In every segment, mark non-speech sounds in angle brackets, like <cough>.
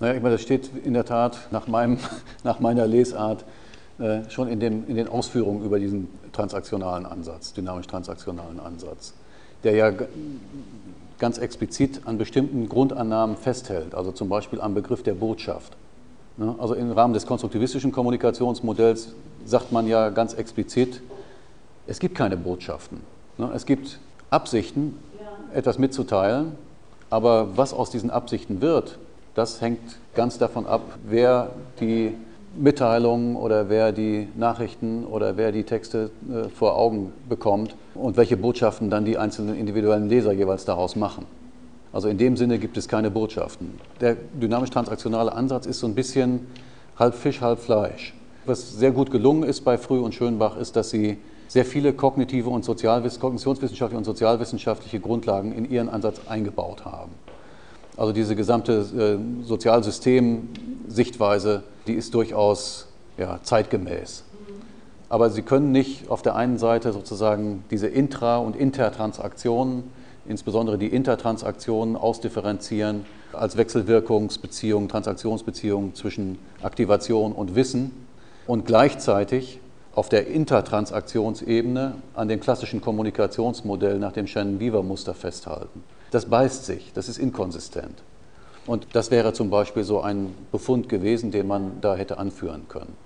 Naja, ich meine, das steht in der Tat nach, meinem, <laughs> nach meiner Lesart äh, schon in, dem, in den Ausführungen über diesen transaktionalen Ansatz, dynamisch-transaktionalen Ansatz, der ja ganz explizit an bestimmten Grundannahmen festhält, also zum Beispiel am Begriff der Botschaft. Ne? Also im Rahmen des konstruktivistischen Kommunikationsmodells sagt man ja ganz explizit, es gibt keine Botschaften. Ne? Es gibt Absichten, etwas mitzuteilen, aber was aus diesen Absichten wird, das hängt ganz davon ab, wer die Mitteilungen oder wer die Nachrichten oder wer die Texte äh, vor Augen bekommt und welche Botschaften dann die einzelnen individuellen Leser jeweils daraus machen. Also in dem Sinne gibt es keine Botschaften. Der dynamisch-transaktionale Ansatz ist so ein bisschen halb Fisch, halb Fleisch. Was sehr gut gelungen ist bei Früh und Schönbach, ist, dass sie sehr viele kognitive und kognitionswissenschaftliche und sozialwissenschaftliche Grundlagen in ihren Ansatz eingebaut haben. Also diese gesamte äh, Sozialsystem-Sichtweise, die ist durchaus ja, zeitgemäß. Aber Sie können nicht auf der einen Seite sozusagen diese Intra- und Intertransaktionen, insbesondere die Intertransaktionen, ausdifferenzieren als Wechselwirkungsbeziehungen, Transaktionsbeziehungen zwischen Aktivation und Wissen und gleichzeitig auf der Intertransaktionsebene an dem klassischen Kommunikationsmodell nach dem Shannon-Weaver-Muster festhalten. Das beißt sich, das ist inkonsistent. Und das wäre zum Beispiel so ein Befund gewesen, den man da hätte anführen können.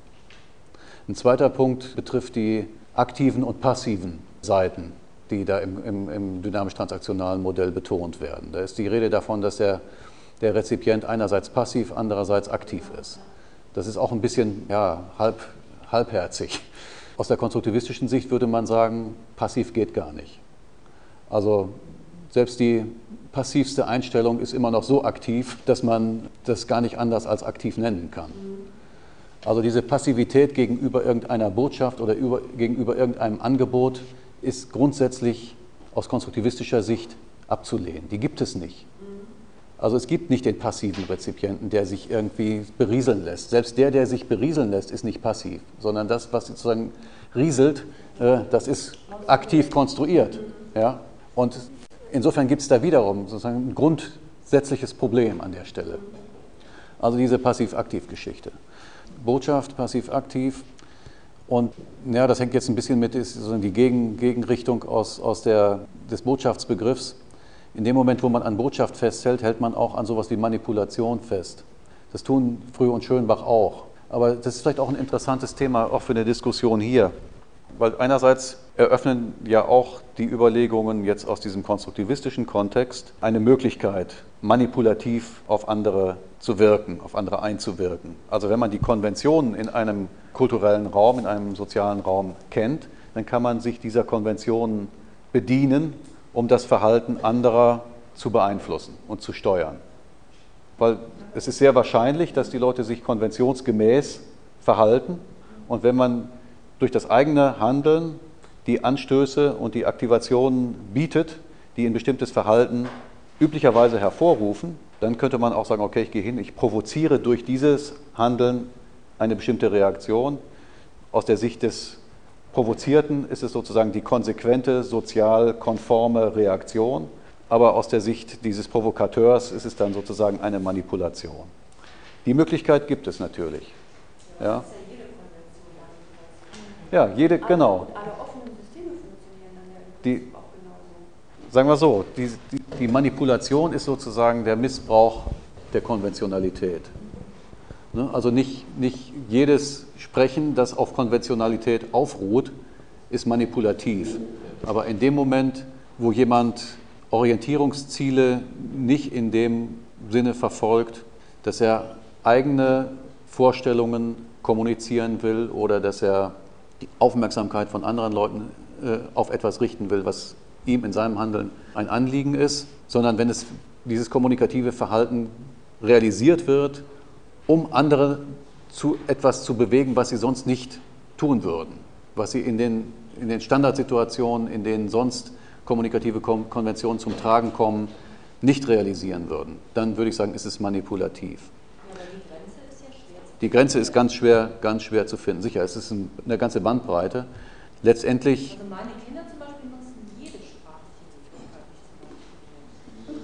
Ein zweiter Punkt betrifft die aktiven und passiven Seiten, die da im, im, im dynamisch-transaktionalen Modell betont werden. Da ist die Rede davon, dass der, der Rezipient einerseits passiv, andererseits aktiv ist. Das ist auch ein bisschen ja, halb, halbherzig. Aus der konstruktivistischen Sicht würde man sagen, passiv geht gar nicht. Also selbst die passivste Einstellung ist immer noch so aktiv, dass man das gar nicht anders als aktiv nennen kann. Also diese Passivität gegenüber irgendeiner Botschaft oder über, gegenüber irgendeinem Angebot ist grundsätzlich aus konstruktivistischer Sicht abzulehnen. Die gibt es nicht. Also es gibt nicht den passiven Rezipienten, der sich irgendwie berieseln lässt. Selbst der, der sich berieseln lässt, ist nicht passiv, sondern das, was sozusagen rieselt, äh, das ist aktiv konstruiert. Ja? Und insofern gibt es da wiederum sozusagen ein grundsätzliches Problem an der Stelle. Also diese Passiv-Aktiv-Geschichte. Botschaft, Passiv-Aktiv. Und ja, das hängt jetzt ein bisschen mit, ist sozusagen die Gegen, Gegenrichtung aus, aus der, des Botschaftsbegriffs. In dem Moment, wo man an Botschaft festhält, hält man auch an sowas wie Manipulation fest. Das tun Früh und Schönbach auch. Aber das ist vielleicht auch ein interessantes Thema, auch für eine Diskussion hier. Weil einerseits eröffnen ja auch die Überlegungen jetzt aus diesem konstruktivistischen Kontext eine Möglichkeit, manipulativ auf andere zu wirken, auf andere einzuwirken. Also wenn man die Konventionen in einem kulturellen Raum, in einem sozialen Raum kennt, dann kann man sich dieser Konventionen bedienen, um das Verhalten anderer zu beeinflussen und zu steuern. Weil es ist sehr wahrscheinlich, dass die Leute sich konventionsgemäß verhalten und wenn man durch das eigene Handeln die Anstöße und die Aktivationen bietet, die ein bestimmtes Verhalten üblicherweise hervorrufen, dann könnte man auch sagen, okay, ich gehe hin, ich provoziere durch dieses Handeln eine bestimmte Reaktion. Aus der Sicht des Provozierten ist es sozusagen die konsequente, sozial konforme Reaktion, aber aus der Sicht dieses Provokateurs ist es dann sozusagen eine Manipulation. Die Möglichkeit gibt es natürlich. Ja. Ja, jede, genau. Die. Sagen wir so, die, die, die Manipulation ist sozusagen der Missbrauch der Konventionalität. Ne? Also nicht, nicht jedes Sprechen, das auf Konventionalität aufruht, ist manipulativ. Aber in dem Moment, wo jemand Orientierungsziele nicht in dem Sinne verfolgt, dass er eigene Vorstellungen kommunizieren will oder dass er die Aufmerksamkeit von anderen Leuten äh, auf etwas richten will, was ihm in seinem Handeln ein Anliegen ist, sondern wenn es dieses kommunikative Verhalten realisiert wird, um andere zu etwas zu bewegen, was sie sonst nicht tun würden, was sie in den, in den Standardsituationen, in denen sonst kommunikative Konventionen zum Tragen kommen, nicht realisieren würden, dann würde ich sagen, ist es manipulativ. Die Grenze ist ganz schwer, ganz schwer zu finden. Sicher, es ist eine ganze Bandbreite. Letztendlich. Also meine Kinder zum Beispiel nutzen jede Sprache.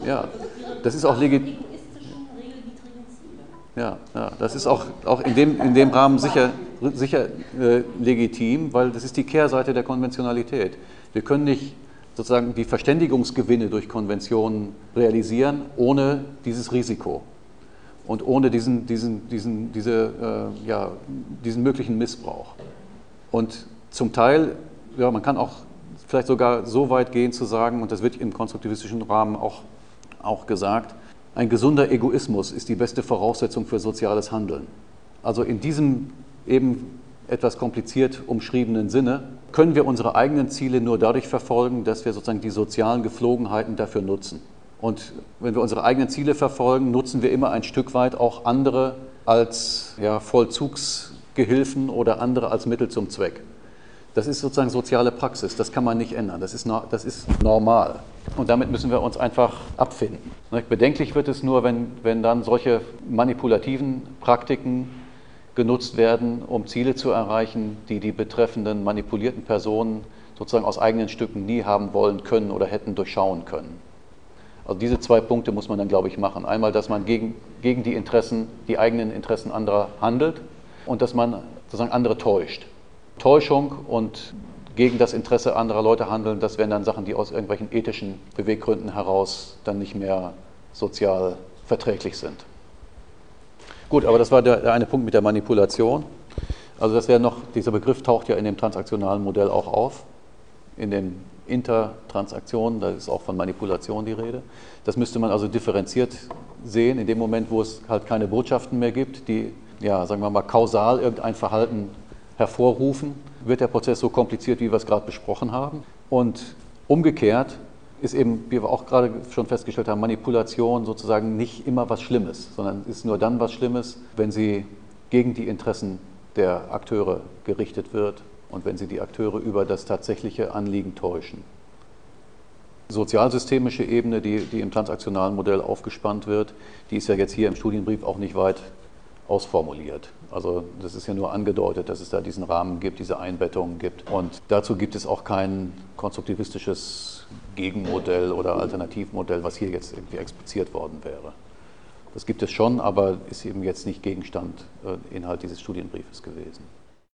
Ja, das ist auch legitim. Ja, ja, das ist auch, auch in, dem, in dem Rahmen sicher, sicher äh, legitim, weil das ist die Kehrseite der Konventionalität. Wir können nicht sozusagen die Verständigungsgewinne durch Konventionen realisieren ohne dieses Risiko und ohne diesen, diesen, diesen, diese, äh, ja, diesen möglichen Missbrauch. Und zum Teil, ja, man kann auch vielleicht sogar so weit gehen zu sagen, und das wird im konstruktivistischen Rahmen auch, auch gesagt, ein gesunder Egoismus ist die beste Voraussetzung für soziales Handeln. Also in diesem eben etwas kompliziert umschriebenen Sinne können wir unsere eigenen Ziele nur dadurch verfolgen, dass wir sozusagen die sozialen Geflogenheiten dafür nutzen. Und wenn wir unsere eigenen Ziele verfolgen, nutzen wir immer ein Stück weit auch andere als ja, Vollzugsgehilfen oder andere als Mittel zum Zweck. Das ist sozusagen soziale Praxis, das kann man nicht ändern, das ist, das ist normal. Und damit müssen wir uns einfach abfinden. Bedenklich wird es nur, wenn, wenn dann solche manipulativen Praktiken genutzt werden, um Ziele zu erreichen, die die betreffenden manipulierten Personen sozusagen aus eigenen Stücken nie haben wollen können oder hätten durchschauen können. Also diese zwei Punkte muss man dann, glaube ich, machen. Einmal, dass man gegen, gegen die Interessen, die eigenen Interessen anderer handelt und dass man sozusagen andere täuscht. Täuschung und gegen das Interesse anderer Leute handeln, das wären dann Sachen, die aus irgendwelchen ethischen Beweggründen heraus dann nicht mehr sozial verträglich sind. Gut, aber das war der, der eine Punkt mit der Manipulation. Also das wäre noch, dieser Begriff taucht ja in dem transaktionalen Modell auch auf, in den Intertransaktionen, da ist auch von Manipulation die Rede. Das müsste man also differenziert sehen, in dem Moment, wo es halt keine Botschaften mehr gibt, die, ja, sagen wir mal, kausal irgendein Verhalten hervorrufen, wird der Prozess so kompliziert, wie wir es gerade besprochen haben. Und umgekehrt ist eben, wie wir auch gerade schon festgestellt haben, Manipulation sozusagen nicht immer was Schlimmes, sondern ist nur dann was Schlimmes, wenn sie gegen die Interessen der Akteure gerichtet wird und wenn sie die Akteure über das tatsächliche Anliegen täuschen. Sozialsystemische Ebene, die, die im transaktionalen Modell aufgespannt wird, die ist ja jetzt hier im Studienbrief auch nicht weit ausformuliert. Also das ist ja nur angedeutet, dass es da diesen Rahmen gibt, diese Einbettungen gibt. Und dazu gibt es auch kein konstruktivistisches Gegenmodell oder Alternativmodell, was hier jetzt irgendwie expliziert worden wäre. Das gibt es schon, aber ist eben jetzt nicht Gegenstand, äh, Inhalt dieses Studienbriefes gewesen.